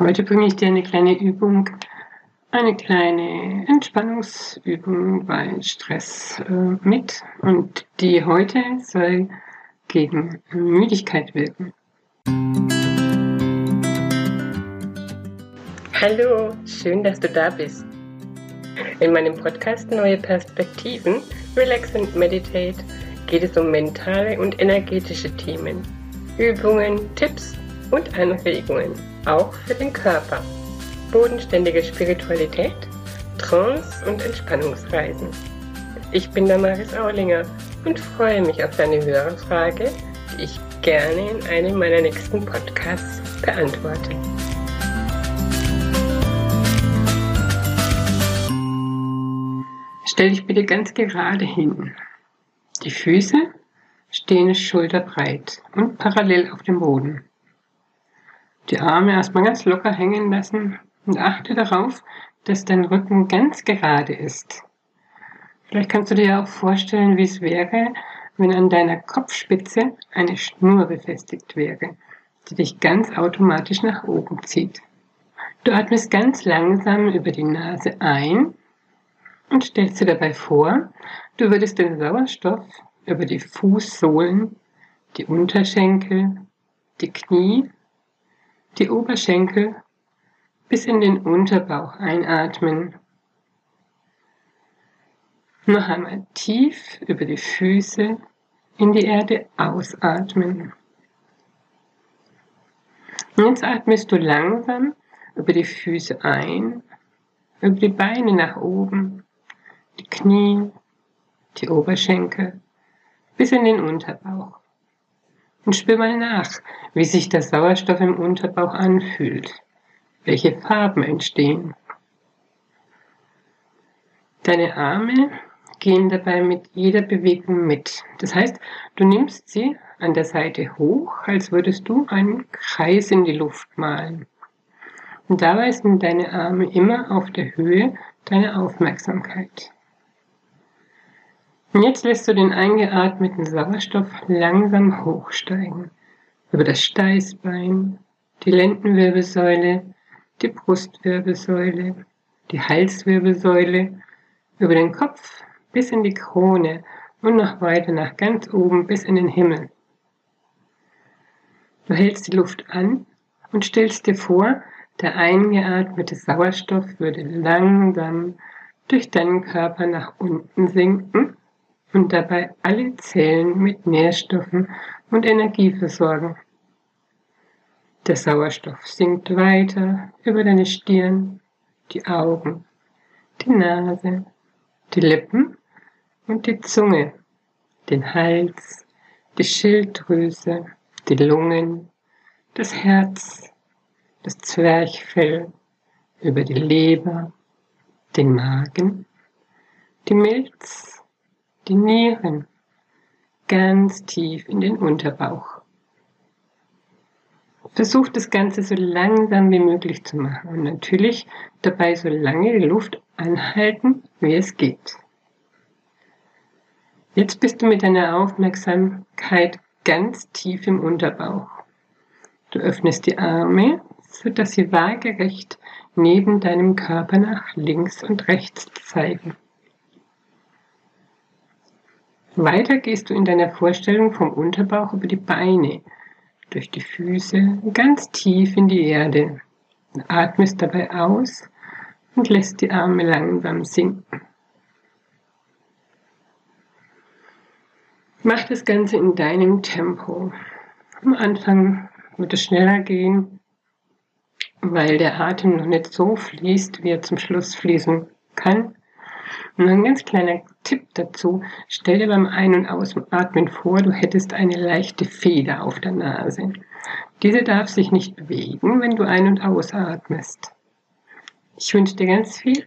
Heute bringe ich dir eine kleine Übung, eine kleine Entspannungsübung bei Stress äh, mit und die heute soll gegen Müdigkeit wirken. Hallo, schön, dass du da bist. In meinem Podcast Neue Perspektiven, Relax and Meditate geht es um mentale und energetische Themen, Übungen, Tipps und Anregungen, auch für den Körper. Bodenständige Spiritualität, Trance und Entspannungsreisen. Ich bin Damaris Aulinger und freue mich auf deine Hörerfrage, die ich gerne in einem meiner nächsten Podcasts beantworte. Stell dich bitte ganz gerade hin. Die Füße stehen schulterbreit und parallel auf dem Boden. Die Arme erstmal ganz locker hängen lassen und achte darauf, dass dein Rücken ganz gerade ist. Vielleicht kannst du dir ja auch vorstellen, wie es wäre, wenn an deiner Kopfspitze eine Schnur befestigt wäre, die dich ganz automatisch nach oben zieht. Du atmest ganz langsam über die Nase ein und stellst dir dabei vor, du würdest den Sauerstoff über die Fußsohlen, die Unterschenkel, die Knie die Oberschenkel bis in den Unterbauch einatmen. Noch einmal tief über die Füße in die Erde ausatmen. Jetzt atmest du langsam über die Füße ein, über die Beine nach oben, die Knie, die Oberschenkel bis in den Unterbauch. Und spür mal nach, wie sich der Sauerstoff im Unterbauch anfühlt, welche Farben entstehen. Deine Arme gehen dabei mit jeder Bewegung mit. Das heißt, du nimmst sie an der Seite hoch, als würdest du einen Kreis in die Luft malen. Und dabei sind deine Arme immer auf der Höhe deiner Aufmerksamkeit. Und jetzt lässt du den eingeatmeten Sauerstoff langsam hochsteigen. Über das Steißbein, die Lendenwirbelsäule, die Brustwirbelsäule, die Halswirbelsäule, über den Kopf bis in die Krone und noch weiter nach ganz oben bis in den Himmel. Du hältst die Luft an und stellst dir vor, der eingeatmete Sauerstoff würde langsam durch deinen Körper nach unten sinken und dabei alle Zellen mit Nährstoffen und Energie versorgen. Der Sauerstoff sinkt weiter über deine Stirn, die Augen, die Nase, die Lippen und die Zunge, den Hals, die Schilddrüse, die Lungen, das Herz, das Zwerchfell, über die Leber, den Magen, die Milz, die Nieren ganz tief in den Unterbauch. Versuch das Ganze so langsam wie möglich zu machen und natürlich dabei so lange die Luft anhalten, wie es geht. Jetzt bist du mit deiner Aufmerksamkeit ganz tief im Unterbauch. Du öffnest die Arme, sodass sie waagerecht neben deinem Körper nach links und rechts zeigen. Weiter gehst du in deiner Vorstellung vom Unterbauch über die Beine, durch die Füße ganz tief in die Erde. Atmest dabei aus und lässt die Arme langsam sinken. Mach das Ganze in deinem Tempo. Am Anfang wird es schneller gehen, weil der Atem noch nicht so fließt, wie er zum Schluss fließen kann. Und ein ganz kleiner Tipp dazu, stell dir beim Ein- und Ausatmen vor, du hättest eine leichte Feder auf der Nase. Diese darf sich nicht bewegen, wenn du ein- und ausatmest. Ich wünsche dir ganz viel